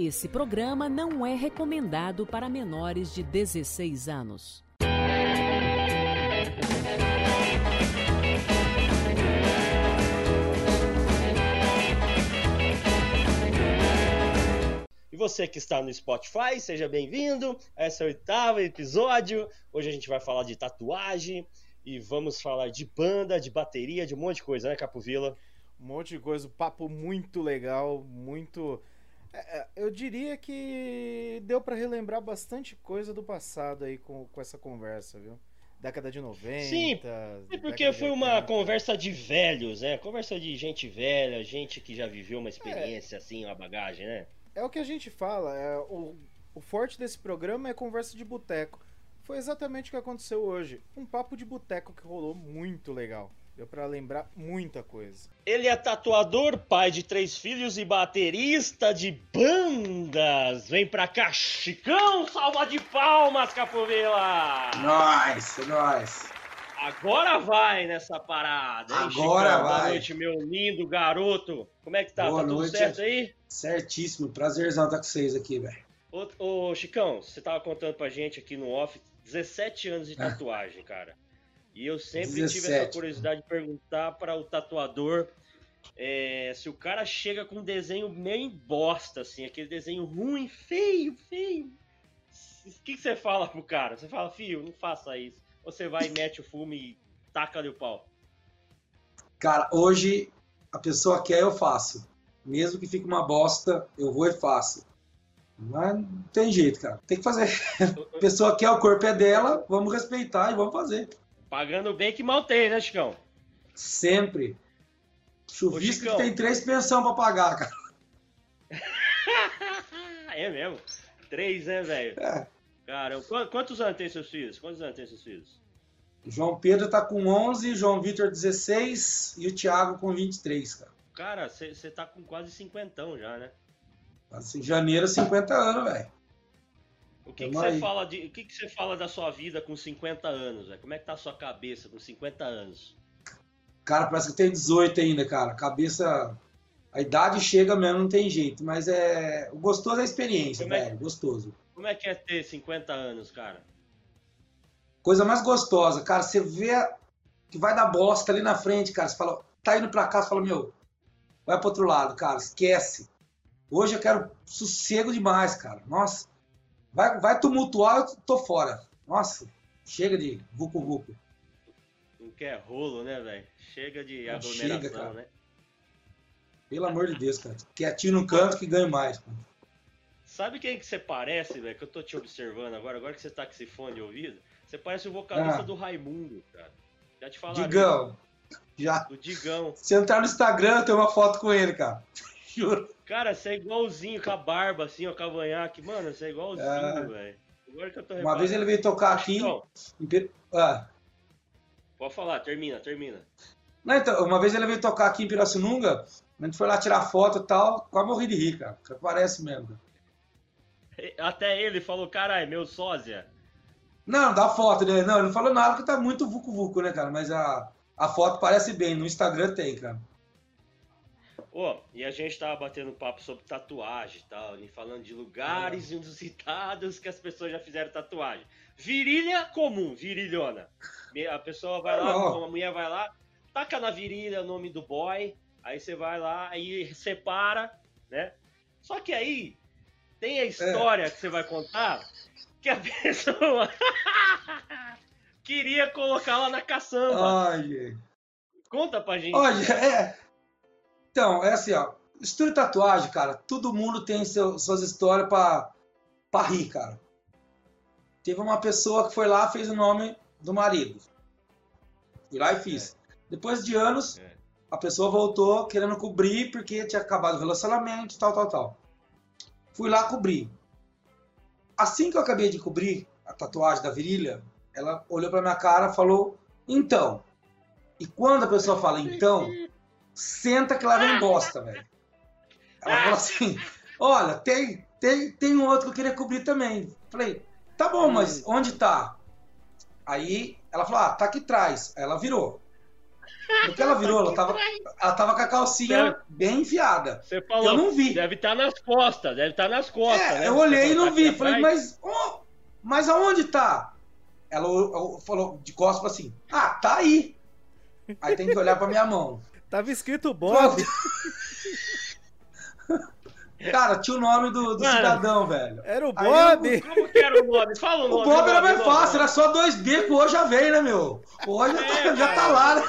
Esse programa não é recomendado para menores de 16 anos. E você que está no Spotify, seja bem-vindo a esse oitavo episódio. Hoje a gente vai falar de tatuagem e vamos falar de banda, de bateria, de um monte de coisa, né, Capovila? Um monte de coisa, um papo muito legal, muito é, é, eu diria que deu para relembrar bastante coisa do passado aí com, com essa conversa, viu? Década de 90. Sim, porque foi uma conversa de velhos, né? Conversa de gente velha, gente que já viveu uma experiência é, assim, uma bagagem, né? É o que a gente fala. É, o, o forte desse programa é conversa de boteco. Foi exatamente o que aconteceu hoje. Um papo de boteco que rolou muito legal. Deu para lembrar muita coisa. Ele é tatuador, pai de três filhos e baterista de bandas. Vem pra cá, Chicão, salva de palmas, Capovela! Nós, nós. Agora vai nessa parada, hein, Agora Chicão? vai. Boa noite, meu lindo garoto. Como é que tá? Boa tá tudo noite. certo aí? Certíssimo. Prazerzão estar com vocês aqui, velho. Ô, ô, Chicão, você tava contando pra gente aqui no off 17 anos de é. tatuagem, cara. E eu sempre 17. tive essa curiosidade de perguntar para o tatuador é, se o cara chega com um desenho meio bosta, assim, aquele desenho ruim, feio, feio. O que, que você fala pro cara? Você fala, filho, não faça isso. Ou você vai e mete o fumo e taca ali o pau? Cara, hoje a pessoa quer, eu faço. Mesmo que fique uma bosta, eu vou e faço. Mas não tem jeito, cara. Tem que fazer. A pessoa quer, o corpo é dela, vamos respeitar e vamos fazer. Pagando bem que mal tem, né, Chicão? Sempre. Chuvisco que tem três pensão pra pagar, cara. é mesmo? Três, né, velho? É. Cara, quantos anos tem seus filhos? Quantos anos tem seus filhos? João Pedro tá com 11, João Vitor 16 e o Thiago com 23, cara. Cara, você tá com quase cinquentão já, né? Assim, janeiro, 50 anos, velho. O que, que você fala de, o que, que você fala da sua vida com 50 anos? Véio? Como é que tá a sua cabeça com 50 anos? Cara, parece que tem 18 ainda, cara. Cabeça. A idade chega mesmo, não tem jeito. Mas é. O gostoso é a experiência, como é velho. É... Gostoso. Como é que é ter 50 anos, cara? Coisa mais gostosa, cara. Você vê que vai dar bosta ali na frente, cara. Você fala, tá indo pra cá, você fala, meu, vai pro outro lado, cara. Esquece. Hoje eu quero sossego demais, cara. Nossa. Vai, vai tumultuar, eu tô fora. Nossa, chega de vucu vucu. Não quer rolo, né, velho? Chega de aglomeração, chega, cara. né? Pelo amor de Deus, cara. Quietinho no canto que ganha mais. Cara. Sabe quem que você parece, velho? Que eu tô te observando agora, agora que você tá com esse fone de ouvido. Você parece o vocalista ah. do Raimundo, cara. Já te falaram. Digão. Já. Do Digão. Se entrar no Instagram, tem uma foto com ele, cara. Juro. Cara, você é igualzinho, com a barba, assim, ó, cavanhaque. Mano, você é igualzinho, é... velho. Agora que eu tô Uma vez ele veio tocar aqui. Em... Ah. Pode falar, termina, termina. Não, então, uma vez ele veio tocar aqui em Pirassununga, a gente foi lá tirar foto e tal, quase morri de rir, cara. Parece mesmo. Até ele falou, caralho, meu sósia. Não, dá foto, né? Não, ele não falou nada porque tá muito vucu-vucu, né, cara? Mas a, a foto parece bem, no Instagram tem, cara. Pô, e a gente tava batendo papo sobre tatuagem e tal, e falando de lugares inusitados que as pessoas já fizeram tatuagem. Virilha comum, virilhona. A pessoa vai lá, uma mulher vai lá, taca na virilha o nome do boy, aí você vai lá, aí separa, né? Só que aí tem a história é. que você vai contar que a pessoa queria colocar lá na caçamba. Ai, Conta pra gente. Olha, é, então, é assim, ó. Estúdio tatuagem, cara, todo mundo tem seu, suas histórias pra, pra rir, cara. Teve uma pessoa que foi lá fez o nome do marido. Fui lá e fiz. É. Depois de anos, é. a pessoa voltou querendo cobrir porque tinha acabado o relacionamento, tal, tal, tal. Fui lá cobrir. Assim que eu acabei de cobrir a tatuagem da virilha, ela olhou pra minha cara e falou: Então. E quando a pessoa fala então, senta que lá vem bosta, velho. Ela falou assim: olha, tem, tem, tem um outro que eu queria cobrir também. Falei, tá bom, mas onde tá? Aí ela falou: ah, tá aqui atrás. Aí ela virou. No que ela virou, ela tava, ela tava com a calcinha bem enfiada. Você falou, Eu não vi. Deve estar nas costas, deve estar nas costas. É, né? eu olhei e não Tá vi. aqui Falei, atrás. mas, ó, mas aonde tá? Ela falou de costas assim: Ah, tá aí. Aí tem que olhar pra minha mão. Tava escrito Bob. Cara, tinha o nome do, do Mano. cidadão, velho. Era o Aí Bob. Como que era o nome? Fala o O nome. Bob era mais fácil, era só 2D, que hoje já veio, né, meu? Hoje já, tá, É, já tá lá, né?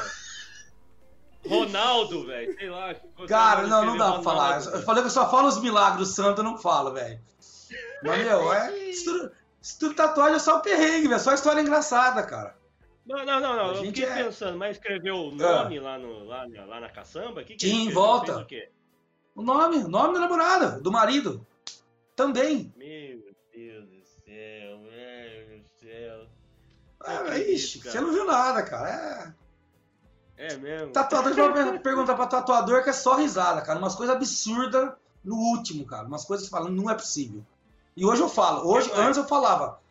Ronaldo, velho. Sei lá. Cara, não, não dá pra falar. Eu falei que eu só falo os milagres do santo, eu não falo, velho. Mas, meu, é. Isso tudo, tudo tatuagem é só um perrengue, velho. Só história engraçada, cara. Não, não, não, não. A Eu fiquei é- pensando, mas escreveu o nome lá, no, lá, na- lá na caçamba? Que que volta. O? O nome, o nome da namorada, do marido. Também. Meu Deus do céu, meu Deus do céu. Ah, acredito, ixi, você não viu nada, cara. É. É mesmo? Tatuador, vai perguntar pra tatuador que é só risada, cara. Umas coisas absurdas no último, cara. Umas coisas que você fala, não é possível. E hoje eu falo. Hoje, mais? antes eu falava.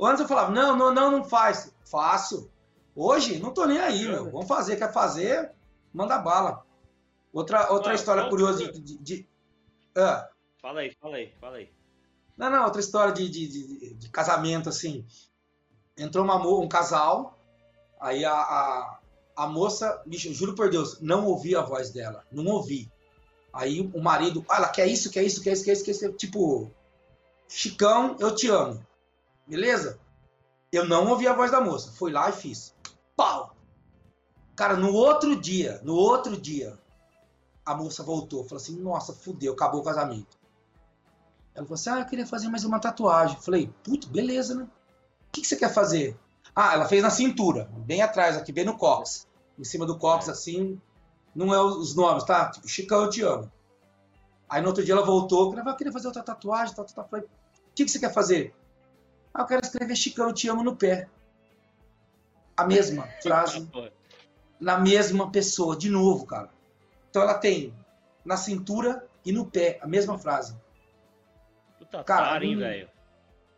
Antes eu falava, não, não, não, não faz. Fácil. Hoje, não tô nem aí, meu. Vamos fazer. Quer fazer? Manda bala. Outra, outra Ué, história curiosa de. de, de- Ah, Fala aí, fala aí, fala aí. não, não, outra história de, de, de- casamento, assim. Entrou uma, um casal, aí a, a, a moça, bicho, juro por Deus, não ouvi a voz dela, não ouvi. Aí o marido, ah, ela quer isso, quer isso, quer isso, quer isso, quer isso, tipo, Chicão, eu te amo. Beleza? Eu não ouvi a voz da moça, fui lá e fiz. Pau! Cara, no outro dia, no outro dia, a moça voltou, falou assim, nossa, fudeu, acabou o casamento. Ela falou assim: Ah, eu queria fazer mais uma tatuagem. Falei, puto, beleza, né? O que, que você quer fazer? Ah, ela fez na cintura, bem atrás, aqui, bem no cox. Em cima do cox, assim, não é os nomes, tá? Tipo, Chicão, eu te amo. Aí no outro dia ela voltou, falei, "Ah, eu queria fazer outra tatuagem, tal, tal, tal. Falei, o que, que você quer fazer? Ah, eu quero escrever Chicão, eu te amo no pé. A mesma frase Ah, na mesma pessoa, de novo, cara. Então ela tem na cintura e no pé a mesma frase. Puta Cara, cara, hein, hum, velho.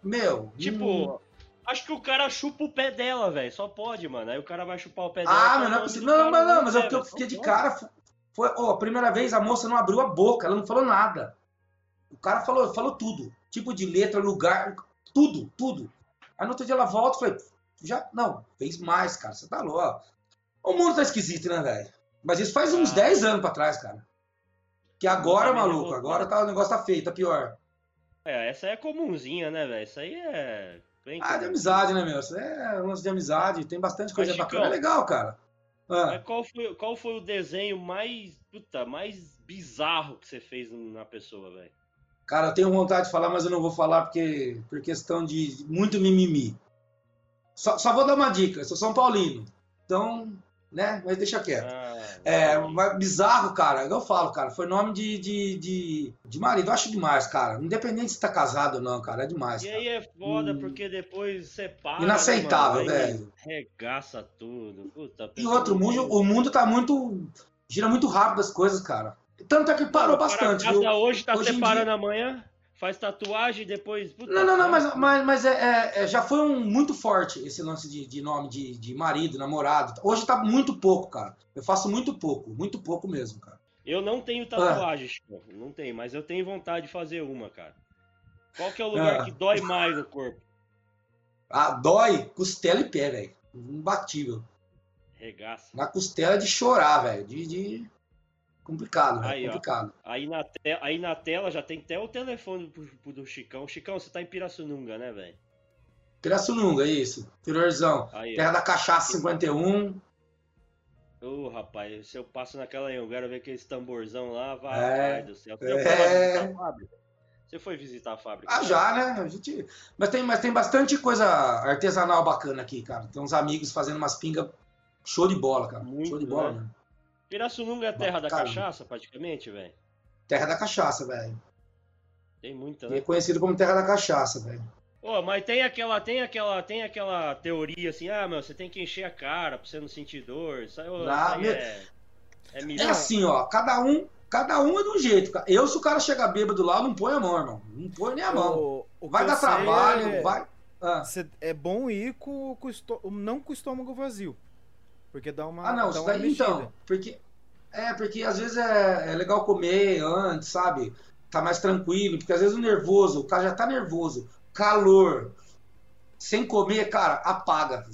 Meu, Tipo, hum, acho que o cara chupa o pé dela, velho. Só pode, mano. Aí o cara vai chupar o pé dela. ah, tá meu, não é possível. Não, mas não, mas é porque eu velho. fiquei de cara. fo- Foi, ó, a primeira vez a moça não abriu a boca, ela não falou nada. O cara falou, falou tudo. Tipo de letra, lugar, tudo, tudo. Aí no outro dia ela volta e falei, já, não, fez mais, cara, você tá louco. O mundo tá esquisito, né, velho? Mas isso faz uns Ah. 10 anos pra trás, cara. Que agora, maluco, agora tá, o negócio tá feio, tá pior. É, essa aí é comunzinha, né, velho? Isso aí é. bem Ah, de amizade, né, meu? Isso é um lance de amizade, tem bastante coisa Mas, bacana. É legal, cara. Ah, Mas qual foi, qual foi o desenho mais. Puta, mais bizarro que você fez na pessoa, velho? cara, eu tenho vontade de falar, mas eu não vou falar porque por questão de muito mimimi. Só, só vou dar uma dica, eu sou São Paulino. Então, né, mas deixa quieto. Ah, É, mas bizarro, cara, eu falo, cara, foi nome de, de, de, de marido. Eu acho demais, cara. Independente se tá casado ou não, cara, é demais, E cara. aí é foda, Hum. porque depois separa. Inaceitável, mano? Velho. Regaça tudo. Puta, E outro, mundo, o mundo tá muito. gira muito rápido as coisas, cara. Tanto é que parou bastante, casa viu? hoje, tá Hoje separando dia- amanhã, faz tatuagem, depois. Puta, Não, não, não, mas, mas, mas é, é- é- já foi um, muito forte esse lance de, de nome de, de marido, namorado. Hoje tá muito pouco, cara. Eu faço muito pouco, muito pouco mesmo, cara. Eu não Ah. tenho tatuagem, Chico. Não tenho, mas eu tenho vontade de fazer uma, cara. Qual que é o lugar Ah. que dói mais no corpo? Ah, dói costela e pé, velho. Imbatível. Regaça. Na costela de chorar, velho. De, de- Complicado, Aí, velho. ó. Complicado. Aí na, te... aí na tela já tem até o telefone pro, pro do Chicão. Chicão, você tá em Pirassununga, né, velho? Pirassununga, isso. Interiorzão. Aí, Terra da Cachaça 51. ó. Ô, rapaz, se eu passo naquela aí, eu quero ver aquele tamborzão lá, vai, É. vai do céu. Você É. foi lá visitar a fábrica? Você foi visitar a fábrica? Ah, já, né? A gente... mas, tem, mas tem bastante coisa artesanal bacana aqui, cara. Tem uns amigos fazendo umas pingas show de bola, cara. Muito, show de bola, né? né? Pirassununga é a terra da Caramba. cachaça, praticamente, velho? Terra da Cachaça, velho. Tem muita, É né? conhecido como Terra da Cachaça, velho. Pô, mas tem aquela, tem aquela, tem aquela teoria assim, ah, meu, você tem que encher a cara pra você não sentir dor. Isso aí, ô, isso Ah, aí meu- é, é É assim, ó. Cada um, cada um é de um jeito. Eu, se o cara chegar bêbado lá, não põe a mão, irmão. Não põe nem a mão. O- o Vai dar trabalho, é- vai. Ah, Cê- É bom ir com, com não com o estômago vazio. Porque dá uma. Ah, não, dá uma daí então. Porque, é, porque às vezes é, é legal comer antes, sabe? Tá mais tranquilo, porque às vezes o nervoso, o cara já tá nervoso, calor, sem comer, cara, apaga.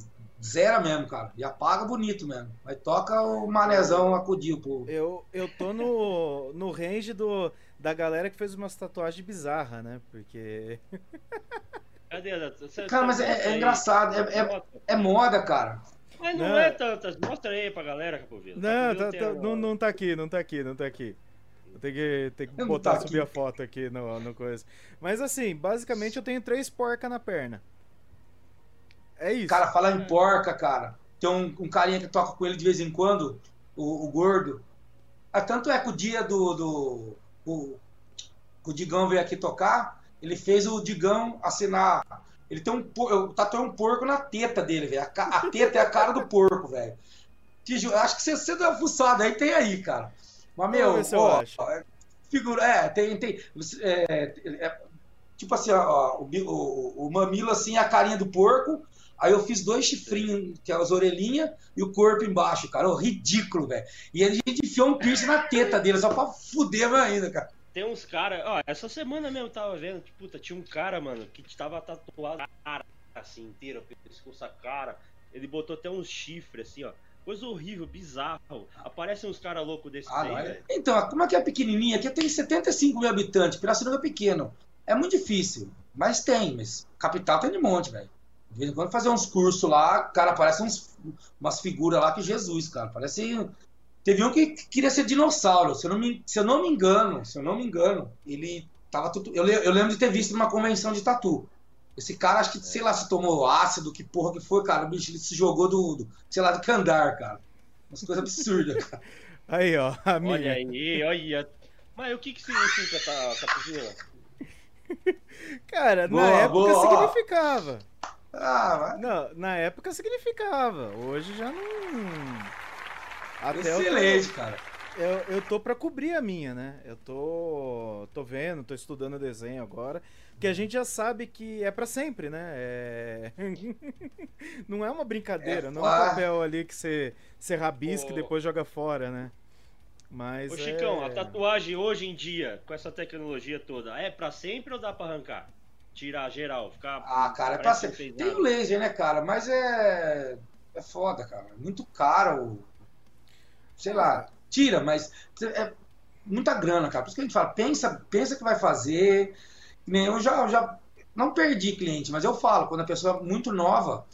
Zera mesmo, cara. E apaga bonito mesmo. Aí toca o manezão acudir pro. Eu, eu tô no, no range do, da galera que fez umas tatuagens bizarras, né? Porque. Cadê? Você- Cara, mas você é- é engraçado, é- é- Mostra. É moda, cara. Mas não, Não. é tantas. Mostra aí pra galera, Capovila. Não, Capovila tá- tem tá- uma- não, não tá aqui, não tá aqui, não tá aqui. Tem que, tem que Não botar, tá subir a foto aqui no, no coisa. Mas assim, basicamente eu tenho três porcas na perna. É isso. Cara, falar em porca, cara. Tem um, um carinha que toca com ele de vez em quando, o, o gordo. Ah, tanto é que o dia do. do o, o Digão veio aqui tocar, ele fez o Digão assinar. Ele tem um. por- Eu tatuei um porco na teta dele, velho. A, a teta é a cara do porco, velho. Acho que você, você deu uma fuçada aí, tem aí, cara. Mas, meu, Vamos ver ó, acho. é, figura. É, tem. tem é, é, tipo assim, ó, o, o, o mamilo assim, a carinha do porco. Aí eu fiz dois chifrinhos, que é as orelhinhas, e o corpo embaixo, cara. Ô, ridículo, velho. E a gente enfiou um piercing na teta dele, só pra fuder mais ainda, cara. Tem uns caras. Ó, essa semana mesmo eu tava vendo. que, Puta, tinha um cara, mano, que tava tatuado cara assim inteira, o pescoço a cara. Ele botou até uns chifres assim, ó. Coisa horrível, bizarro. Aparecem uns caras loucos desse Ah, daí, é-. Então, como é que é pequenininha? Aqui tem 75 mil habitantes, Piracicaba é pequeno. É muito difícil, mas tem, mas capital tem de monte, velho. De vez em quando fazer uns cursos lá, cara, parece uns, umas figuras lá que Jesus, cara. Parece. Teve um que que queria ser dinossauro, se eu, não me, se eu não me engano, se eu não me engano, ele tava tudo. Eu, eu lembro de ter visto numa convenção de tatu. Esse cara, acho que, sei lá, se tomou ácido, que porra que foi, cara. O bicho ele se jogou do, do sei lá, do candar, cara. Umas coisas absurdas, cara. Aí, ó, a minha. Olha aí, olha. Mas o que que significa tá, Capovila? Cara, Boa, na época boa. significava. Ah, vai. Não, na época significava. Hoje já não. Até eu- Excelente, cara. Eu, eu tô pra cobrir a minha, né? Eu tô, tô vendo, tô estudando desenho agora. Que a gente já sabe que é pra sempre, né? É... não é uma brincadeira, É, não é um papel ali que você, você rabisca e depois joga fora, né? Mas Ô Chicão, é... a tatuagem hoje em dia, com essa tecnologia toda, é pra sempre ou dá pra arrancar? Tirar geral, ficar. Ah, cara, é pra fez Tem o laser, né, cara? Mas é. É foda, cara. É Muito caro. Sei lá. Tira, mas é muita grana, cara. Por isso que a gente fala, pensa, pensa que vai fazer. Eu já, eu já não perdi cliente, mas eu falo, quando a pessoa é muito nova,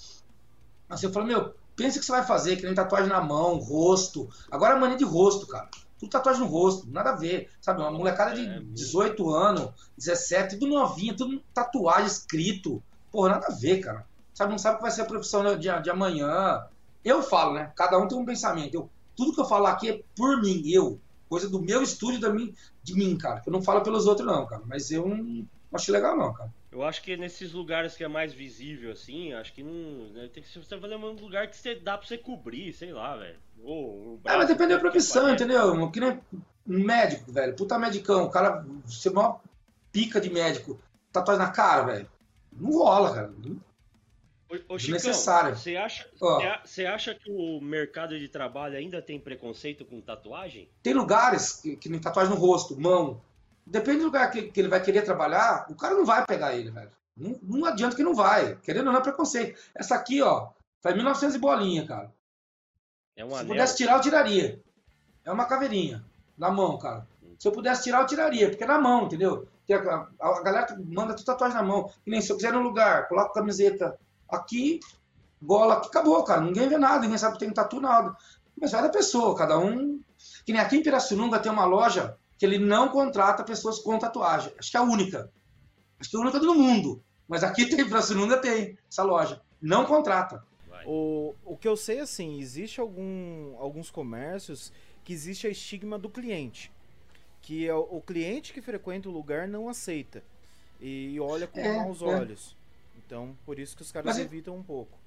assim, eu falo, meu, pensa que você vai fazer, que nem tatuagem na mão, rosto. Agora é mania de rosto, cara. Tudo tatuagem no rosto, nada a ver. Sabe, uma molecada de É, 18 anos, 17, tudo novinha, tudo tatuagem escrito. Porra, nada a ver, cara. Sabe, não sabe o que vai ser a profissão de, de amanhã. Eu falo, né? Cada um tem um pensamento. Eu, tudo que eu falo aqui é por mim, eu. Coisa do meu estúdio, da mim, de mim, cara. Eu não falo pelos outros, não, cara. Mas eu não, acho legal, não, cara. Eu acho que nesses lugares que é mais visível, assim, acho que não. né, Tem que ser você fazer um lugar que você dá pra você cobrir, sei lá, velho. Ou um É, mas depende da profissão, entendeu? Que nem um médico, velho. Puta medicão. O cara, você é pica de médico. Tatuagem na cara, velho. Não rola, cara. Ô, ô Chicão, Desnecessário. você acha, você acha que o mercado de trabalho ainda tem preconceito com tatuagem? Tem lugares que, que nem tatuagem no rosto, mão. Depende do lugar que, que ele vai querer trabalhar, o cara não vai pegar ele, velho. Não, não adianta que não vai. Querendo ou não, é preconceito. Essa aqui, ó, faz 1900 e bolinha, cara. É um Se eu anel. pudesse tirar, eu tiraria. É uma caveirinha na mão, cara. Se eu pudesse tirar, eu tiraria, porque é na mão, entendeu? A, a- a galera manda tudo tatuagem na mão. Que nem se eu quiser ir num lugar, coloco camiseta aqui, gola aqui, acabou, cara. Ninguém vê nada, ninguém sabe que tem tatu, nada. Mas vai da pessoa, cada um. Que nem aqui em Pirassununga tem uma loja que ele não contrata pessoas com tatuagem. Acho que é a única. Acho que é a única do mundo. Mas aqui tem, em Pirassununga tem essa loja. Não contrata. O, o que eu sei, assim, existe algum, alguns comércios que existe a estigma do cliente. Que é o, o cliente que frequenta o lugar não aceita. E olha com É, maus é. olhos. Então, por isso que os caras Mas é- evitam um pouco.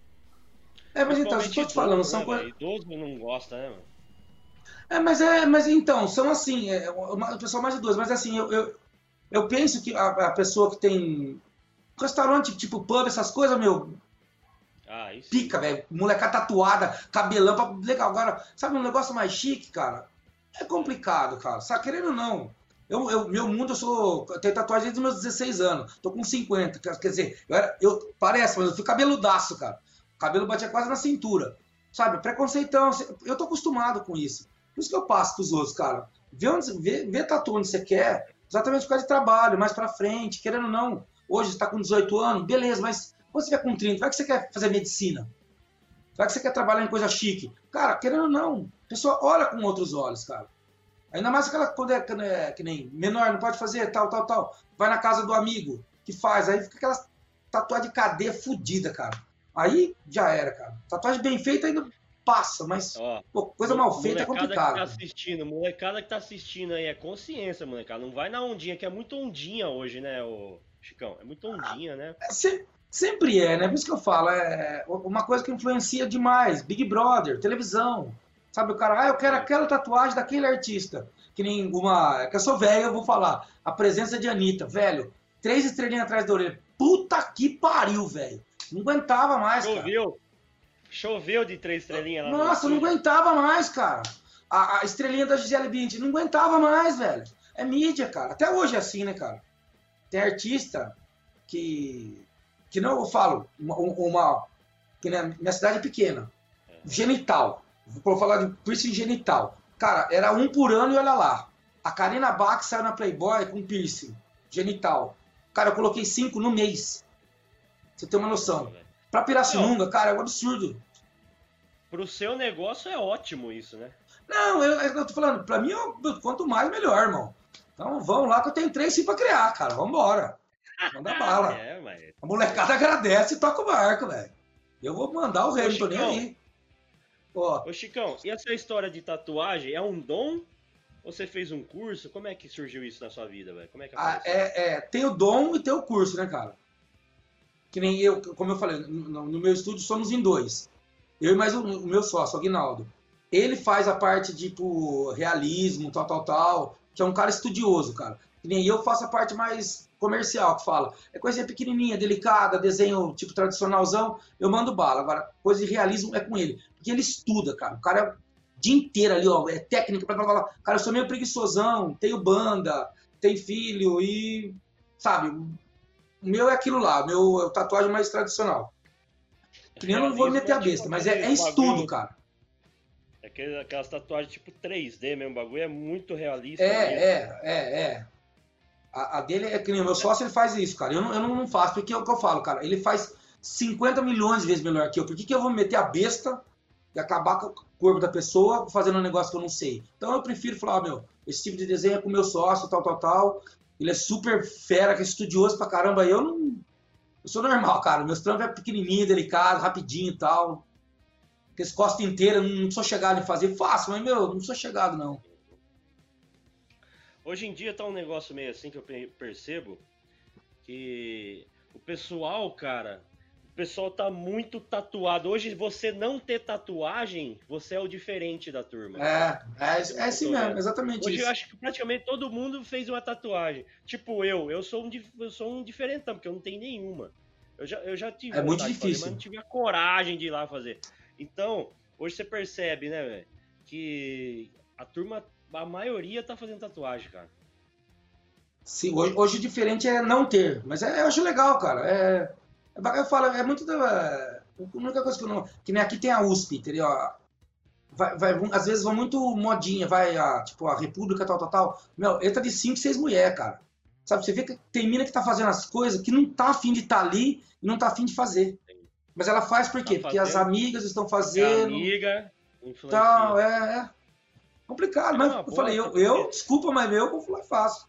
É, mas então, Principalmente estou te falando, são né, coisas. velho? Idoso não gosta, né, mano? É, mas é, mas então, são assim, é, uma, o pessoal mais idoso, mas assim, eu, eu, eu penso que a, a pessoa que tem restaurante, tipo pub, essas coisas, meu, Ah, isso. Pica, velho. Molecada tatuada, cabelão, pra- legal. Agora, sabe um negócio mais chique, cara? É complicado, cara. Sabe, querendo ou não. Eu, eu- meu mundo, eu sou. Eu tenho tatuagem desde os meus 16 anos. Tô com 50. Quer quer dizer, eu era. Eu, parece, mas eu fui cabeludaço, cara. O cabelo batia quase na cintura. Sabe? Preconceitão. Eu tô acostumado com isso. Por isso que eu passo pros outros, cara. Vê, onde, vê, vê tatu onde você quer, exatamente por causa de trabalho, mais pra frente, querendo ou não. Hoje você tá com 18 anos, beleza, mas quando você tiver com 30, vai que você quer fazer medicina? Vai que você quer trabalhar em coisa chique? Cara, querendo ou não, a pessoa olha com outros olhos, cara. Ainda mais aquela quando é, quando é que nem menor, não pode fazer, tal, tal, tal. Vai na casa do amigo que faz, aí fica aquela tatuagem de cadeia fudida, cara. Aí já era, cara. Tatuagem bem feita ainda passa, mas Ó, pô, coisa mal feita é complicado. que tá assistindo, molecada que tá assistindo aí, é consciência, molecada. Não vai na ondinha, que é muito ondinha hoje, né, ô Chicão? É muito ondinha, né? É, se- sempre é, né? Por isso que eu falo, é uma coisa que influencia demais. Big Brother, televisão. Sabe, o cara, ah, eu quero aquela tatuagem daquele artista. Que nem uma. Que eu sou velho, eu vou falar. A presença de Anitta, velho. Três estrelinhas atrás da orelha. Puta que pariu, velho. Não aguentava mais, cara. Choveu. Choveu de três estrelinhas lá no Nossa, não aguentava mais, cara. A, a estrelinha da Gisele Bündchen, não aguentava mais, velho. É mídia, cara. Até hoje é assim, né, cara? Tem artista que. Que não, eu falo, uma. uma que né, minha cidade é pequena. Genital. Vou falar de piercing genital. Cara, era um por ano e olha lá. A Karina Bach saiu na Playboy com piercing genital. Cara, eu coloquei cinco no mês. Você tem uma noção. Pra Pirassununga, cara, é um absurdo. Pro seu negócio é ótimo isso, né? Não, eu, eu tô falando, pra mim, eu- quanto mais, melhor, irmão. Então vamos lá que eu tenho três sim pra criar, cara. Vambora. Manda bala. É, mas. A molecada agradece e toca o barco, velho. Eu vou mandar o rei, não tô nem aí. Ó, Ô, Chicão, e essa história de tatuagem é um dom? Você fez um curso? Como é que surgiu isso na sua vida, velho? Como é que ah, é, é, tem o dom e tem o curso, né, cara? Que nem eu, como eu falei, no, no meu estúdio somos em dois. Eu e mais o, o meu sócio, o Aguinaldo. Ele faz a parte de tipo, realismo, tal, tal, tal, que é um cara estudioso, cara. Que nem eu faço a parte mais comercial, que fala. É coisinha pequenininha, delicada, desenho tipo tradicionalzão, eu mando bala. Agora, coisa de realismo é com ele. Porque ele estuda, cara. O cara é o dia inteiro ali, ó, é técnica, blá, blá, blá. blá. Cara, eu sou meio preguiçosão, tenho banda, tenho filho e, sabe, o meu é aquilo lá, o meu é o tatuagem mais tradicional. Que nem eu não vou Realismo meter a é tipo besta, mas é, é estudo, cara. Aquelas tatuagens tipo 3D mesmo, o bagulho é muito realista. É, mesmo. é, é, é. A, a dele é que nem o meu sócio, ele faz isso, cara. Eu não, eu não faço, porque é o que eu falo, cara. Ele faz 50 milhões de vezes melhor que eu. Por que, que eu vou meter a besta e acabar com o corpo da pessoa fazendo um negócio que eu não sei? Então eu prefiro falar, meu, esse tipo de desenho é com o meu sócio, tal, tal, tal. Ele é super fera, que é estudioso pra caramba. Eu não. Eu sou normal, cara. Meus trampos é pequenininho, delicado, rapidinho e tal. Porque esse costa inteira, não não sou chegado em fazer. Faço, mas, meu, não sou chegado, não. Hoje em dia tá um negócio meio assim que eu pe- percebo que o pessoal, cara, o pessoal tá muito tatuado. Hoje você não ter tatuagem, você é o diferente da turma. É, é, é assim mesmo, exatamente Hoje isso. eu acho que praticamente todo mundo fez uma tatuagem. Tipo eu, eu sou um, eu sou um diferentão, porque eu não tenho nenhuma. Eu já, eu já tive É muito de fazer, difícil. mas não tive a coragem de ir lá fazer. Então, hoje você percebe, né, velho, que a turma, a maioria tá fazendo tatuagem, cara. Sim, hoje, hoje o diferente é não ter, mas é, eu acho legal, cara. É, é eu falo, é muito da. A única coisa que eu não. Que nem aqui tem a USP, entendeu? Vai, vai, às vezes vão muito modinha, vai a, tipo, a República, tal, tal, tal. Meu, entra de 5, 6 mulheres, cara. Sabe, você vê que tem mina que tá fazendo as coisas que não tá afim de estar ali e não tá afim de fazer. Mas ela faz por quê? Tá Porque as fazendo. amigas estão Porque a fazendo. amiga influencia. Tal, é, é. Complicado, mas É uma eu boa, falei, eu, eu, desculpa, mas eu vou falar fácil.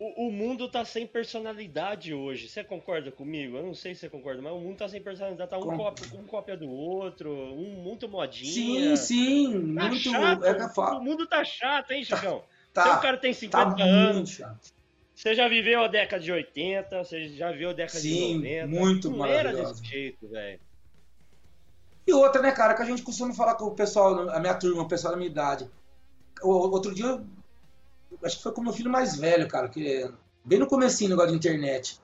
O, o mundo tá sem personalidade hoje. Você concorda comigo? Eu não sei se você concorda, mas o mundo tá sem personalidade. Tá um, Com- cópia, um cópia do outro, um muito modinha. Sim, sim, Tá muito. chato. É. O mundo tá chato, hein, Chicão? Tá, Se o cara tem tá 50 anos, muito chato. você já viveu a década de 80, você já viveu a década Sim, de 90. muito Não era desse jeito, velho. E outra, né, cara, que a gente costuma falar com o pessoal, a minha turma, o pessoal da minha idade. O- outro dia, eu- acho que foi com meu filho mais velho, cara, que é bem no comecinho negócio de internet.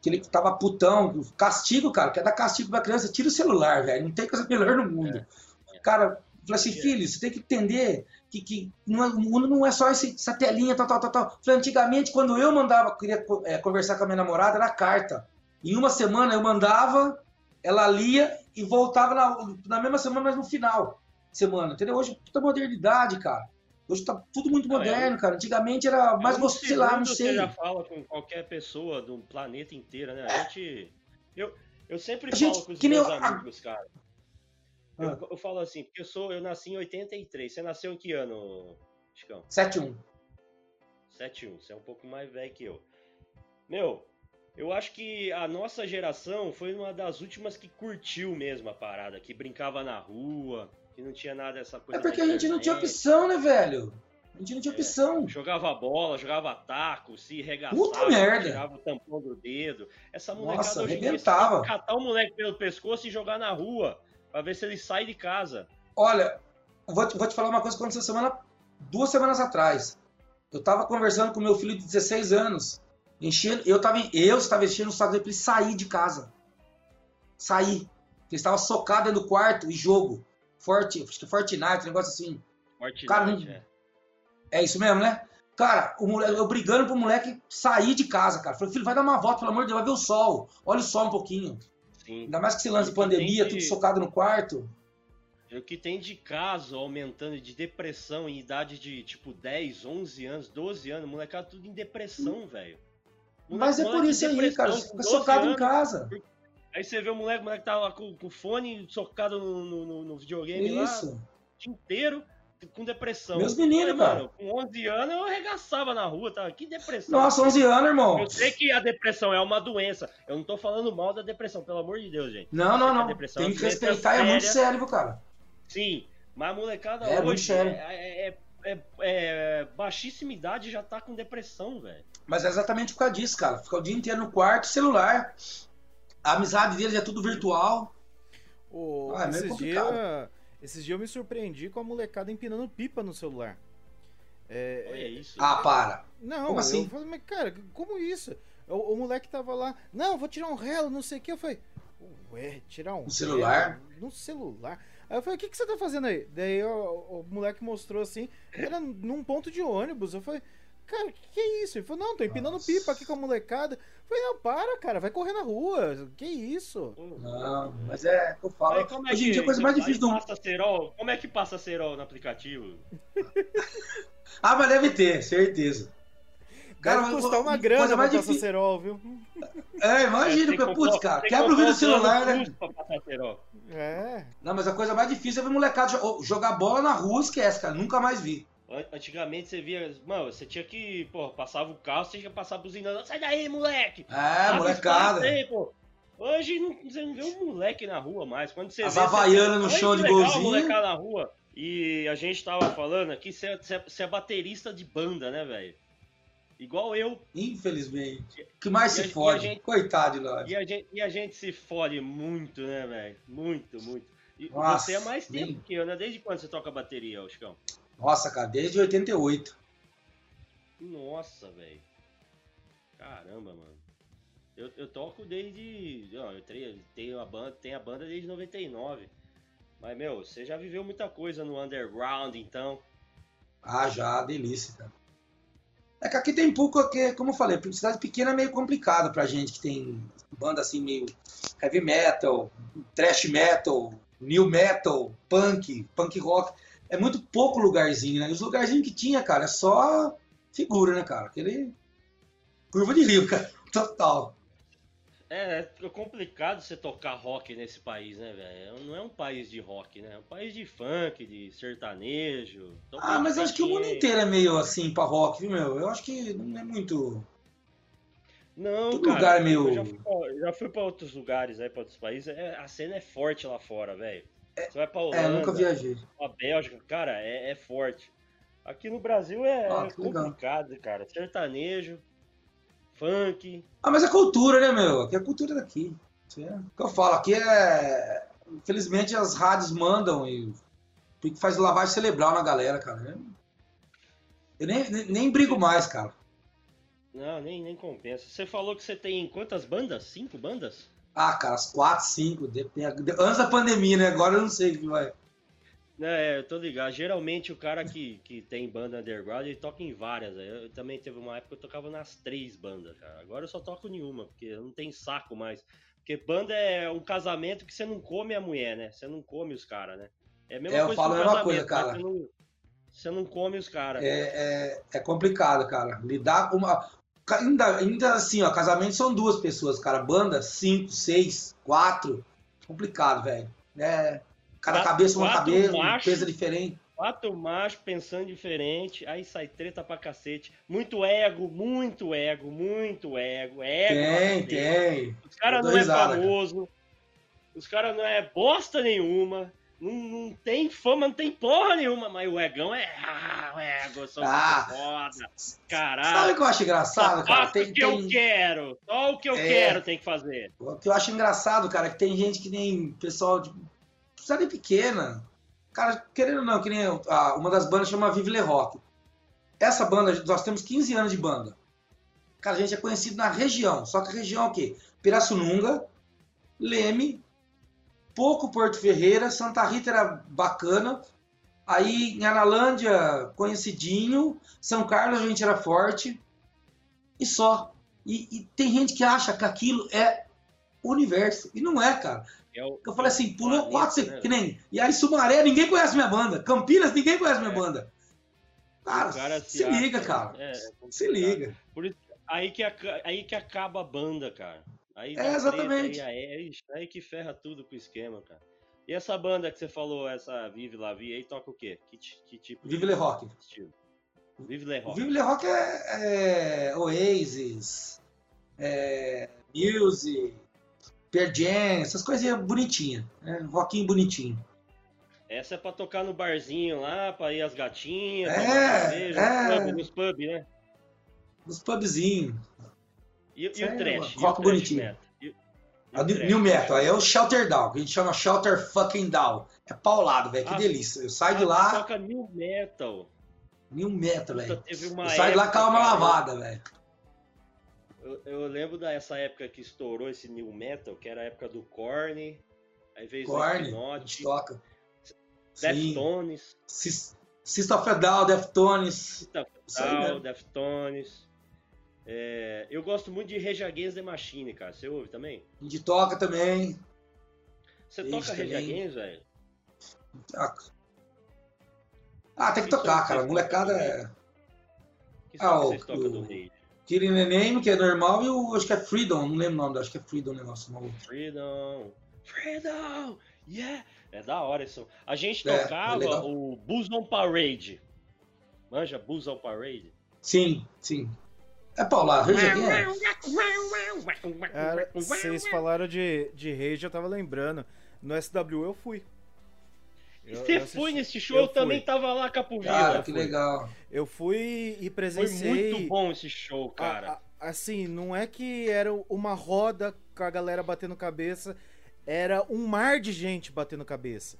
que ele tava putão, castigo, cara, quer dar castigo pra criança, tira o celular, velho. Não tem coisa melhor no mundo. É. Cara, falei assim, filho, você tem que entender que, que não é- o mundo não é só esse, essa telinha, tal, tal, tal, tal. Falei, antigamente, quando eu mandava, queria é, conversar com a minha namorada, era carta. Em uma semana eu mandava, ela lia e voltava na, na mesma semana, mas no final semana, entendeu? Hoje, puta modernidade, cara. Hoje tá tudo muito Não, é moderno, cara. Antigamente era mais É um gostoso, sei lá, não sei. Você já fala com qualquer pessoa do planeta inteiro, né? A gente. Eu, eu sempre A gente- falo com os meus eu- amigos, cara. Eu, Ah. eu falo assim, porque eu sou, eu nasci em 83. Você nasceu em que ano, Chicão? 7-1. 71, você é um pouco mais velho que eu. Meu, eu acho que a nossa geração foi uma das últimas que curtiu mesmo a parada, que brincava na rua, que não tinha nada dessa coisa. É porque a gente não tinha opção, né, velho? A gente não tinha É. opção. Jogava bola, jogava taco, se regaçava, Puta merda. tirava o tampão do dedo. Essa molecada Nossa, hoje dia, arrebentava. tem que catar o moleque pelo pescoço e jogar na rua, pra ver se ele sai de casa. Olha, vou te, vou te falar uma coisa que aconteceu semana, duas semanas atrás. Eu tava conversando com meu filho de 16 anos. Enchendo, eu, tava, eu estava enchendo o saco dele pra ele sair de casa. Sair. Ele estava socado dentro do quarto e jogo. Forte, acho que Fortnite, um negócio assim. Fortnite, Cara, é. É isso mesmo, né? Cara, o moleque, eu brigando pro moleque sair de casa, cara. Falei, filho, vai dar uma volta, pelo amor de Deus, vai ver o sol. Olha o sol um pouquinho. Sim. Ainda mais que esse lance pandemia, tudo socado no quarto. O que tem de caso aumentando de depressão em idade de tipo 10, 11 anos, 12 anos, molecada tudo em depressão, velho. Mas é por em isso aí, cara. Fica 12 socado em anos. casa. Aí você vê o moleque, o moleque tá lá com, o fone socado no, no, no- videogame lá, Isso. o dia inteiro, com depressão. Meus meninos, mano, com 11 anos eu arregaçava na rua, tá? Que depressão. Nossa, 11 anos, irmão. Eu sei que a depressão é uma doença. Eu não tô falando mal da depressão, pelo amor de Deus, gente. Não, não, não. depressão Tem é que respeitar, é muito séria. sério, cara. Sim, mas a molecada É, muito hoje é, é- é- é baixíssima idade e já tá com depressão, velho. Mas é exatamente por causa disso, cara. Fica o dia inteiro no quarto, celular. A amizade deles é tudo virtual. Ô, Ah, é meio esses, complicado. dias, esses dias eu me surpreendi com a molecada empinando pipa no celular. É, Olha isso. Ah, para. Não, Como assim? eu falei, mas cara, como isso? O, o moleque tava lá, não, vou tirar um relo, não sei o que. Eu falei, ué, tirar um No celular? relo No celular? Aí eu falei, o que, que você tá fazendo aí? Daí o, o moleque mostrou assim, era num ponto de ônibus. Eu falei, cara, o que, que é isso? Ele falou, não, tô empinando Nossa. pipa aqui com a molecada. Eu falei, não, para, cara, vai correr na rua. Que isso? Não, mas é que eu falo. Como é que- dia a coisa mais difícil do mundo. passa cerol? Como é que passa cerol no aplicativo? Ah, mas deve ter, certeza. Deve Cara, custar o- uma coisa grana mais pra difícil- passar cerol, viu? É, imagina, que putz, cara, quebra o vidro do celular, né? É. Não, mas a coisa mais difícil é ver molecada jo- jogar bola na rua, esquece, cara. Nunca mais vi. An- Antigamente você via, mano, você tinha que, pô, passava o carro, você tinha que passar buzinando. Sai daí, moleque! É, molecada. aí. Hoje não, você não vê um moleque na rua mais. Quando você As vê, havaianas você... no chão de legal golzinho. molecada na rua. E a gente tava falando aqui, você é, você é- é baterista de banda, né, velho? Igual eu. Infelizmente. Que mais se fode? gente- Coitado de nós. E a gente, e a gente se fode muito, né, velho? Muito, muito. E Nossa, você é mais tempo nem- que eu, né? Desde quando você toca bateria, Oscão? Nossa, cara, desde 88. Nossa, velho. Caramba, mano. Eu, eu toco desde. Ó, eu tre- tenho a banda, tenho a banda desde 99. Mas, meu, você já viveu muita coisa no underground, então. Ah, já, delícia, cara. É que aqui tem pouco, aqui, como eu falei, cidade pequena é meio complicado pra gente que tem banda assim meio heavy metal, thrash metal, new metal, punk, punk rock. É muito pouco lugarzinho, né? Os lugarzinhos que tinha, cara, é só figura, né, cara? Aquele curva de rio, cara, total. É, é complicado você tocar rock nesse país, né, velho? Não é um país de rock, né? É um país de funk, de sertanejo. Ah, mas eu acho que o mundo inteiro é meio assim pra rock, viu, meu? Eu acho que não é muito. Não, Todo cara, lugar é meio- Eu já fui, pra, já fui pra outros lugares, aí, pra outros países. é- a cena é forte lá fora, velho. Você vai pra Holanda, É, nunca viajei. pra Bélgica, cara, é, é forte. Aqui no Brasil é Ah, que legal. complicado, cara. Sertanejo, funk. Ah, mas é cultura, né, meu? Aqui é a cultura daqui. É o que eu falo. Aqui é. Infelizmente as rádios mandam e faz lavagem cerebral na galera, cara. Eu nem, nem, nem brigo mais, cara. Não, nem, nem compensa. Você falou que você tem quantas bandas? Cinco bandas? Ah, cara, as quatro, cinco. depende- Antes da pandemia, né? Agora eu não sei o que vai. É, eu tô ligado. Geralmente o cara que, que tem banda underground, ele toca em várias. né? Eu também teve uma época que eu tocava nas três bandas, cara. Agora eu só toco nenhuma, porque eu não tenho saco mais. Porque banda é um casamento que você não come a mulher, né? Você não come os caras, né? É a mesma É, eu coisa falo que um a mesma coisa, casamento, cara. Você não, você não come os caras. É, é, é complicado, cara. Lidar com uma. Ainda, ainda assim, ó, casamento são duas pessoas, cara. Banda, cinco, seis, quatro. Complicado, velho. É, cada Quatro- cabeça uma cabeça, macho. peso diferente. Quatro machos pensando diferente, aí sai treta pra cacete. Muito ego, muito ego, muito ego. ego pra Tem, tem. Os caras não é risada, cara. famoso. Os caras não é bosta nenhuma. Não, não tem fama, não tem porra nenhuma. Mas o egão é. Ah, o ego, eu sou Ah. foda. Sabe o Caralho. que eu acho engraçado, cara? Tem, o que eu tem- quero. Só o que eu É. quero tem que fazer. O que eu acho engraçado, cara, é que tem gente que nem pessoal de cidade pequena. Cara, querendo ou não, que nem ah, uma das bandas chama Vive Le Rock. Essa banda, nós temos 15 anos de banda. Cara, a gente é conhecido na região. Só que a região é o quê? Pirassununga, Leme, pouco Porto Ferreira, Santa Rita era bacana. Aí em Analândia, conhecidinho. São Carlos a gente era forte. E só. E, e tem gente que acha que aquilo é o universo. E não é, cara. É o- Eu falei assim, pulou planeta, quatro, né? que nem. E aí, Sumaré, ninguém conhece minha banda. Campinas, ninguém conhece minha banda. Cara, cara se acha- liga, cara. É, é Se liga. Por isso, aí que, aí que acaba a banda, cara. Aí É, treta, exatamente. Aí, aí, ixi, aí que ferra tudo com o esquema, cara. E essa banda que você falou, essa Vive La Vie, aí toca o quê? Que, que tipo Vive Le Rock. estilo? Vive Le Rock. Vive Le Rock é, é Oasis, é, Muse, Pearl Jam, essas coisinhas bonitinhas. Né? Rockinho bonitinho. Essa é pra tocar no barzinho lá, pra ir as gatinhas, É, cerveja, é. nos pub, nos pub, né? Os pubzinhos. E, e o trash? rock bonitinho. metal? E, e do-? New Metal, aí é o Shelter Down, que a gente chama Shelter Fucking Down. É paulado, velho, que Ah, delícia. Eu saio de Ah, lá, Toca New Metal. New Metal, velho. Eu saio de lá com a alma lavada, velho. Eu, eu lembro dessa época que estourou esse New Metal, que era a época do Korn, aí veio Korn, Slipknot, toca. Deftones, Sys- System of a Down, Deftones. System of a Isso aí Down, mesmo. Deftones. É, eu gosto muito de Rage Against the Machine, cara. Você ouve também? Gente toca também. Você Isso toca Rage. Against, velho? Toca. Ah, tem que Que tocar, cara. Molecada é. Que Ah, o- vocês tocam do o- Rage? Killing the Name, que é normal, e o acho que é Freedom, não lembro o nome, acho que é Freedom o negócio maluco. Freedom! Freedom! Yeah! É da hora isso. A gente É, é tocava legal. o Bulls on Parade. Manja Bulls on Parade? Sim, sim. É Paula, Rage É, Against? Cara, vocês falaram de, de Rage, eu tava lembrando. No SW eu fui. Eu- Você eu foi nesse show? eu Eu, também tava lá, Capovilla. Cara, que legal. Eu fui e Foi presenciei. muito bom esse show, cara. A- a- assim, não é que era uma roda com a galera batendo cabeça, era um mar de gente batendo cabeça.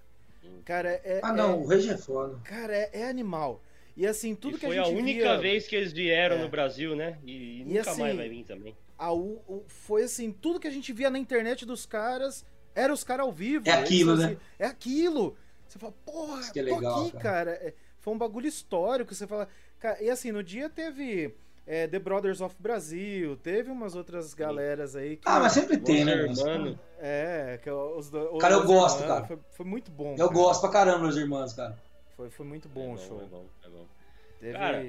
Cara, é, Ah, não, é- o Rage é foda. cara, é, é animal. E assim, tudo e que foi a a, gente única via, vez que eles vieram É. no Brasil, né? E, e nunca assim, mais vai vir também. a U- o- foi assim, tudo que a gente via na internet dos caras, era os caras ao vivo. É Eles aquilo, faziam- né? É aquilo. Você fala, porra, Isso que é tô legal, aqui, cara. cara. É, foi um bagulho histórico. Você fala. Cara, e assim, no dia teve é, The Brothers of Brasil, teve umas outras galeras aí que. Ah, mas sempre tem, né? Hermanos. É, que os, do- Cara, eu os gosto, irmãos, cara. Foi, foi muito bom. Eu cara. gosto pra caramba dos irmãos, cara. Foi, foi muito bom é o show. É bom, é bom. Teve... Cara,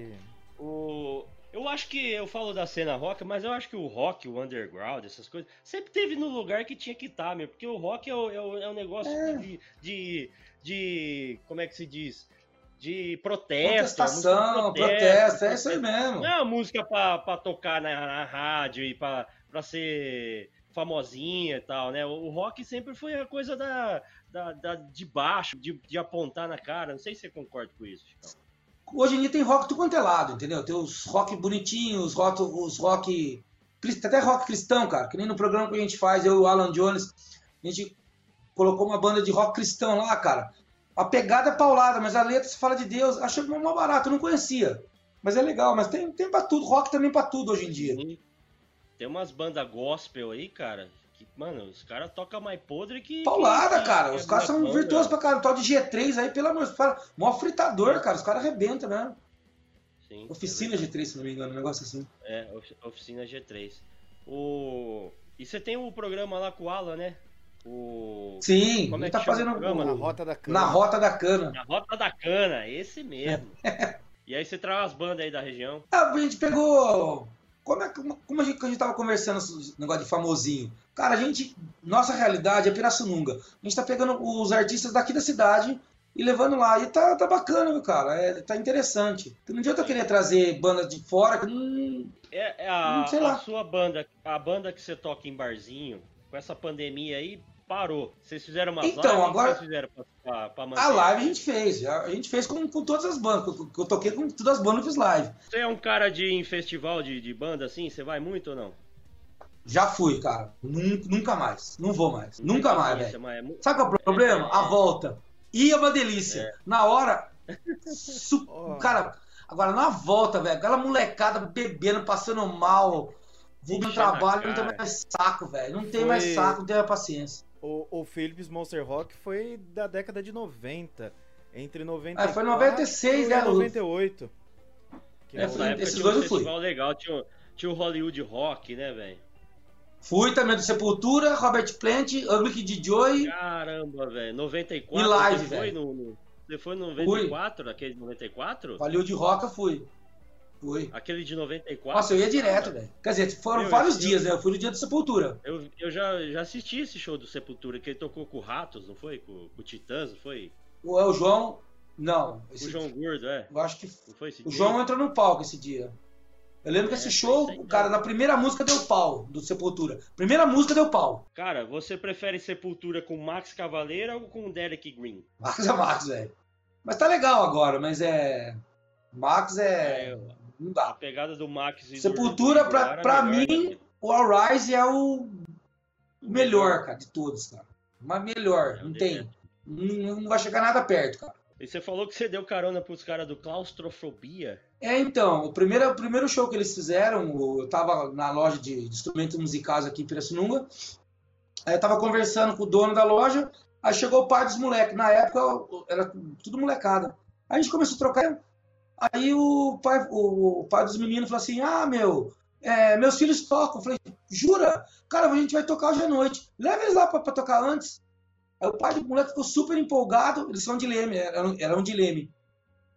O... Eu acho que eu falo da cena rock, mas eu acho que o rock, o underground, essas coisas, sempre teve no lugar que tinha que estar, meu. Porque o rock é, o, é, o- é um negócio É. De, de, de. Como é que se diz? De protesto. Contestação, música de protesto, é isso aí mesmo. Não é uma música pra, pra tocar na, na rádio e pra, pra ser famosinha e tal, né? O, o rock sempre foi a coisa da, da, da- de baixo, de, de apontar na cara. Não sei se você concorda com isso, Chicão. Hoje em dia tem rock tudo quanto é lado, entendeu? Tem os rock bonitinhos, os rock, os rock. Até rock cristão, cara. Que nem no programa que a gente faz, eu e o Alan Jones, a gente colocou uma banda de rock cristão lá, cara. A pegada é paulada, mas a letra se fala de Deus. Achei mó barato, eu não conhecia. Mas é legal, mas tem, tem pra tudo, rock também pra tudo hoje em dia. Tem umas bandas gospel aí, cara, que, mano, os caras tocam mais podre que. Paulada, que- cara. que Os caras são banda. virtuosos pra caralho. Tal de G3 aí, pelo amor de Deus. Mó fritador, cara. Os caras arrebentam, né? Sim, Oficina é verdade. G3, se não me engano, um negócio assim. É, ofi- oficina G3. O... E você tem o programa lá com o Alan, né? O... Sim, Como é tá fazendo o programa? Na o- rota da cana. na rota da cana. Na Rota da Cana, esse mesmo. e aí você traz as bandas aí da região. Ah, a gente pegou. Como, é, como, como a, gente, a gente tava conversando esse negócio de famosinho? Cara, a gente. Nossa realidade é Pirassununga. A gente tá pegando os artistas daqui da cidade e levando lá. E tá, tá bacana, cara? É, tá interessante. Não adianta eu querer trazer bandas de fora não. É, é a, Hum, sei a lá. sua banda, a banda que você toca em barzinho, com essa pandemia aí, parou. Vocês fizeram umas Então, que agora- vocês fizeram pra, pra, manter? A live a gente fez. A gente fez com, com todas as bandas. eu- que Eu toquei com todas as bandas, eu fiz live. Você é um cara de em festival de, de banda assim? Você vai muito ou não? Já fui, cara. Nun- Nunca mais. Não vou mais. Nunca mais, velho. é mu- Sabe qual é o problema? A volta. E é uma delícia. É. Na hora. su- Ó. Cara, agora na volta, velho, aquela molecada bebendo, passando mal. Vou no trabalho, não tem mais saco, velho. Não tem Foi- mais saco, não tem mais paciência. O, o Philips Monster Rock foi da década de 90. Entre 94 Ah, foi 96, e né, Lu? 98. Que É, foi- Nessa época esses dois um eu fui. legal, tinha, o- tinha o Hollywood Rock, né, velho? Fui também do Sepultura, Robert Plant, Ugly Kid Joy. Caramba, velho. 94. E live, velho. Você foi no 94, aquele de 94? Hollywood Rock eu fui. Fui. Aquele de 94? Nossa, eu ia direto, velho. Quer dizer, foram Meu, vários eu- dias, né? Eu fui no dia do Sepultura. Eu, eu já, já assisti esse show do Sepultura, que ele tocou com o Ratos, não foi? Com, com o Titãs, não foi? O, é o João. Não. Esse- o João Gordo, é. Eu acho que Não foi esse O dia? João entrou no palco esse dia. Eu lembro que É, esse foi show, o cara, na primeira música deu pau do Sepultura. Primeira música deu pau. Cara, você prefere Sepultura com Max Cavaleira ou com Derek Green? Max é Max, velho. Mas tá legal agora, mas é. Max é. É, Não A dá. pegada do Max e Sepultura, do pra- pra mim, né? O All Rise é o melhor, cara, de todos, cara. Mas melhor, É não tem. Não, não vai chegar nada perto, cara. E você falou que você deu carona pros caras do Claustrofobia. É, então, o primeiro, o primeiro show que eles fizeram, eu tava na loja de, de instrumentos musicais aqui em Pirassununga, aí eu tava conversando com o dono da loja, aí chegou o pai dos moleques, na época era tudo molecada. Aí a gente começou a trocar, aí o pai, o, pai dos meninos falou assim, ah, meu, é, meus filhos tocam. Eu falei, jura? Cara, a gente vai tocar hoje à noite, leva eles lá pra, pra tocar antes. Aí o pai do moleque ficou super empolgado, eles são de Leme, eram, eram de Leme.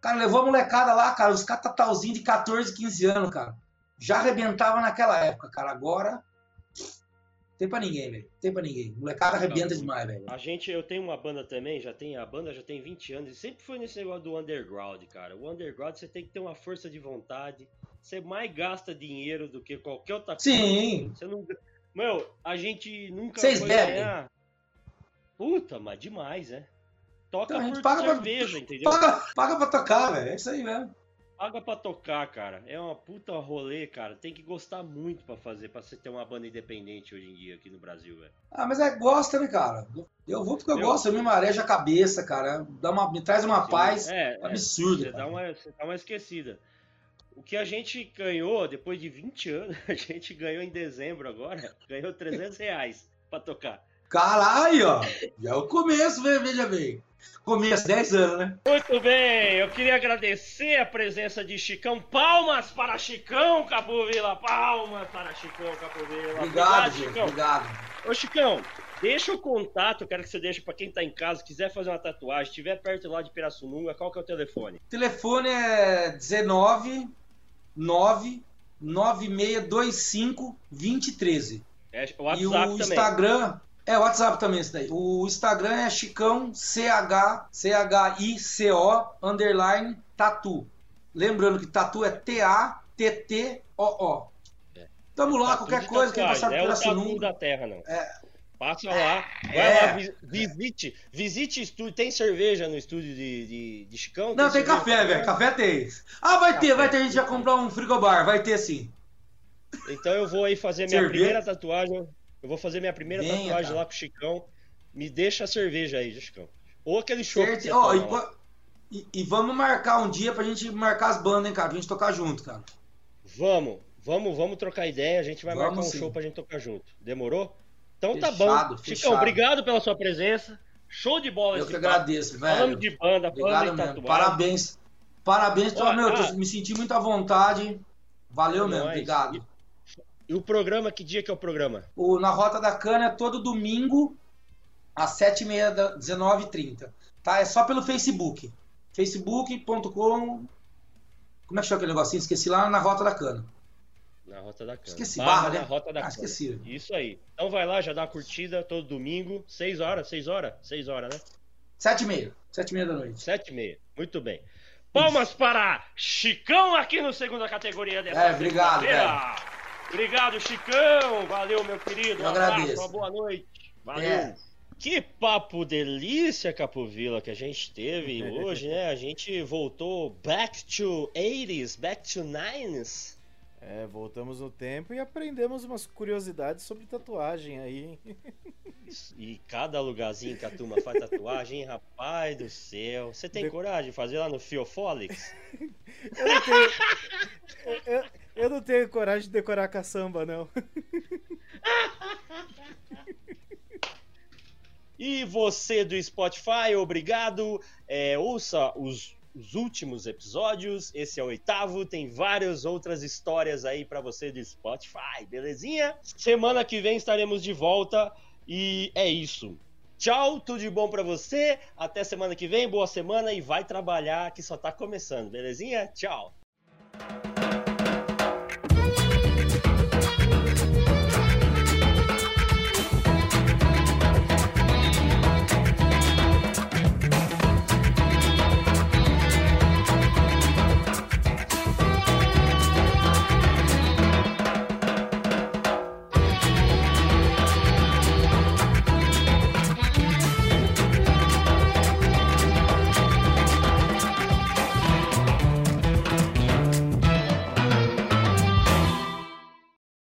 Cara, levou a molecada lá, cara, os catatalzinhos de 14, 15 anos, cara. Já arrebentava naquela época, cara. Agora. Tem pra ninguém, velho. Tem pra ninguém. Molecada arrebenta demais, velho. A gente, eu tenho uma banda também, já tem a banda já tem 20 anos e sempre foi nesse negócio do underground, cara. O underground você tem que ter uma força de vontade. Você mais gasta dinheiro do que qualquer outra coisa. Sim. Você não, meu, a gente nunca Vocês bebem? ganhar. Puta, mas demais, né? Toca Então, a gente por paga pra- cerveja, entendeu? Paga, paga pra tocar, velho. É isso aí mesmo. Paga pra tocar, cara. É uma puta rolê, cara. Tem que gostar muito pra fazer, pra você ter uma banda independente hoje em dia aqui no Brasil, velho. Ah, mas é gosta, né, cara? Eu vou porque eu Meu. gosto, eu me marejo a cabeça, cara. Dá uma, me traz uma Sim, paz é, é, absurda. Você dá, cara. uma, você dá uma esquecida. O que a gente ganhou depois de 20 anos, a gente ganhou em dezembro agora, ganhou 300 reais pra tocar. Caralho, ó. Já é o começo, velho, veja bem. Começo, 10 anos, né? Muito bem, eu queria agradecer a presença de Chicão. Palmas para Chicão Capovila, palmas para Chicão Capovila. Obrigado, gente. Chicão. Obrigado. Ô Chicão, deixa o contato, quero que você deixe para quem tá em casa, quiser fazer uma tatuagem, estiver perto lá de Pirassununga, qual que é o telefone? O telefone é 19 9 9625 2013. É o e WhatsApp o também. Instagram. É, o WhatsApp também, esse daí. O Instagram é Chicão CH, C-H-I-C-O, underline, tatu. Lembrando que tatu é T-A-T-T-O-O. É. Tamo lá, Tatu qualquer coisa, quem passar por é o tatu Pirassununga. da terra, não. É. Passa lá, vai É. lá, vi- visite, visite estúdio. Tem cerveja no estúdio de, de, de Chicão? Não, tem café, velho. Café tem. Ah, vai ter, Café. vai ter. A gente vai comprar um frigobar. Vai ter sim. Então eu vou aí fazer minha Cerveja? primeira tatuagem. Eu vou fazer minha primeira Venha, tatuagem cara. lá com o Chicão. Me deixa a cerveja aí, Chicão. Ou aquele show Ó, toma e, E, e vamos marcar um dia pra gente marcar as bandas, hein, cara? Pra gente tocar junto, cara. Vamos, vamos, vamos trocar ideia. A gente vai Vamos marcar um sim. show pra gente tocar junto. Demorou? Então tá Fechado, bom. fechado. Chicão, obrigado pela sua presença. Show de bola Eu que agradeço, Falando velho. de banda, falando Obrigado de mesmo. Parabéns. Parabéns, Ó, meu, tô- me senti muito à vontade. Valeu É mesmo, nóis. obrigado. E o programa, que dia que é o programa? O Na Rota da Cana é todo domingo, às 7h30 da 19h30. Tá? É só pelo Facebook. facebook.com. Como é que chama aquele negocinho? Esqueci lá na Rota da Cana. Na Rota da Cana. Esqueci, Barra barra, né? na Rota da Ah, Cana. esqueci. Isso aí. Então vai lá, já dá a curtida todo domingo. 6 horas, 6 horas? 6 horas, né? 7h30. 7h30 da noite. 7 e meia. Muito bem. Palmas para Chicão aqui no segunda categoria dessa É, obrigado, segunda-feira. Obrigado, Chicão. Valeu, meu querido. Eu Um abraço, agradeço. Uma boa noite. Valeu. É. Que papo delícia, Capovila, que a gente teve hoje, né? A gente voltou back to 80s, back to 90s. É, voltamos no tempo e aprendemos umas curiosidades sobre tatuagem aí. E cada lugarzinho que a turma faz tatuagem, rapaz do céu. Você tem De- coragem de fazer lá no Fiofólix? Eu não tenho, eu, eu não tenho coragem de decorar caçamba, não. E você do Spotify, obrigado. É, ouça os, os últimos episódios. Esse é o oitavo. Tem várias outras histórias aí pra você do Spotify, belezinha? Semana que vem estaremos de volta. E é isso. Tchau, tudo de bom pra você. Até semana que vem. Boa semana e vai trabalhar que só tá começando, belezinha? Tchau.